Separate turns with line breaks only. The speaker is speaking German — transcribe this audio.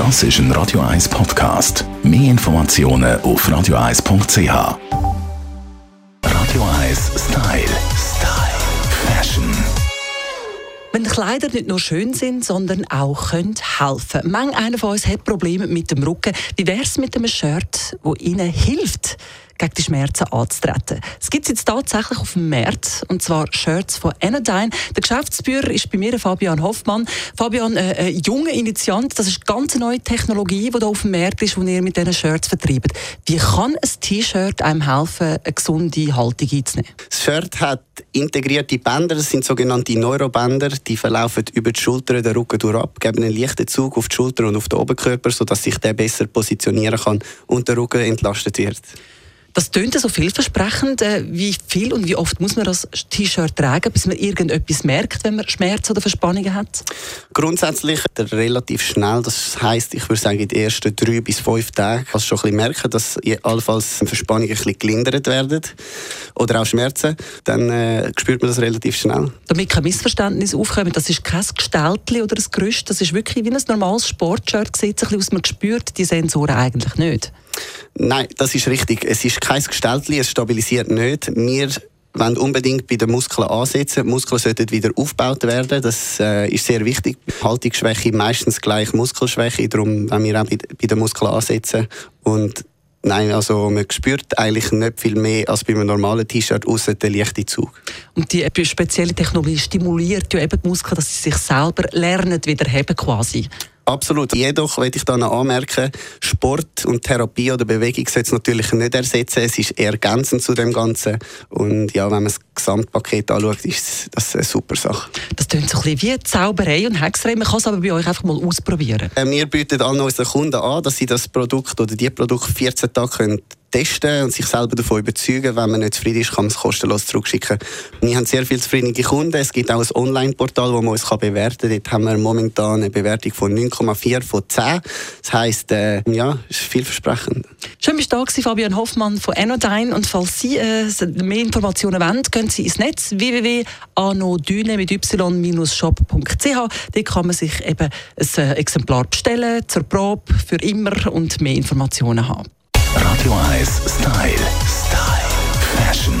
Das ist ein Radio 1 Podcast. Mehr Informationen auf radio1.ch. Radio 1 Style. Style. Fashion.
Wenn Kleider nicht nur schön sind, sondern auch können helfen. Manch einer von uns hat Probleme mit dem Rücken. Wie wäre es mit einem Shirt, das ihnen hilft? Gegen die Schmerzen anzutreten. Es gibt jetzt tatsächlich auf dem Markt, und zwar Shirts von Anodyne. Der Geschäftsführer ist bei mir Fabian Hoffmann. Fabian, äh, ein junger Initiant, das ist eine ganz neue Technologie, die hier auf dem Markt ist, die ihr mit diesen Shirts vertreibt. Wie kann ein T-Shirt einem helfen, eine gesunde Haltung einzunehmen?
Das Shirt hat integrierte Bänder, das sind sogenannte Neurobänder, die verlaufen über die Schulter, den Rücken durch ab, geben einen leichten Zug auf die Schulter und auf den Oberkörper, sodass sich der besser positionieren kann und der Rücken entlastet wird.
Das tönt so vielversprechend. Äh, wie viel und wie oft muss man das T-Shirt tragen, bis man irgendetwas merkt, wenn man Schmerzen oder Verspannungen hat?
Grundsätzlich relativ schnell. Das heißt, ich würde sagen, in den ersten drei bis fünf Tagen kannst du schon ein bisschen merken, dass allenfalls Verspannungen ein bisschen gelindert werden oder auch Schmerzen. Dann äh, spürt man das relativ schnell.
Damit kein Missverständnis aufkommen, das ist kein Gestaltli oder ein Gerüst, das ist wirklich wie ein normales Sportshirt. Sieht sich aus, man spürt die Sensoren eigentlich nicht.
Nein, das ist richtig. Es ist kein Gestelltli, es stabilisiert nicht. Wir wollen unbedingt bei den Muskeln ansetzen. Die Muskeln sollten wieder aufgebaut werden. Das äh, ist sehr wichtig. Haltungsschwäche meistens gleich Muskelschwäche. Darum wollen wir auch bei, bei den Muskeln ansetzen. Und Nein, also man spürt eigentlich nicht viel mehr als bei einem normalen T-Shirt, außer der leichte Zug.
Und die spezielle Technologie stimuliert ja eben die Muskeln, dass sie sich selber lernen, wieder heben quasi.
Absolut. Jedoch möchte ich da noch anmerken, Sport und Therapie oder Bewegung sollte es natürlich nicht ersetzen. Es ist ergänzend zu dem Ganzen. Und ja, wenn man das Gesamtpaket anschaut, ist das eine super Sache.
Das klingt so ein bisschen wie Zauberei und Hexerei. Man kann es aber bei euch einfach mal ausprobieren.
Äh, wir bieten allen unseren Kunden an, dass sie das Produkt oder die Produkte 14 Tage können testen und sich selber davon überzeugen. Wenn man nicht zufrieden ist, kann man es kostenlos zurückschicken. Wir haben sehr viele zufriedene Kunden. Es gibt auch ein Online-Portal, wo man uns bewerten kann. Dort haben wir momentan eine Bewertung von 9,4 von 10. Das heisst, äh, ja, ist vielversprechend.
Schön, dass du da Fabian Hoffmann von Anodyne. Und falls Sie äh, mehr Informationen wollen, gehen Sie ins Netz www.anodyne mit y-shop.ch. Dort kann man sich eben ein äh, Exemplar bestellen, zur Probe, für immer und mehr Informationen haben.
Radio 1 Style. Style. Fashion.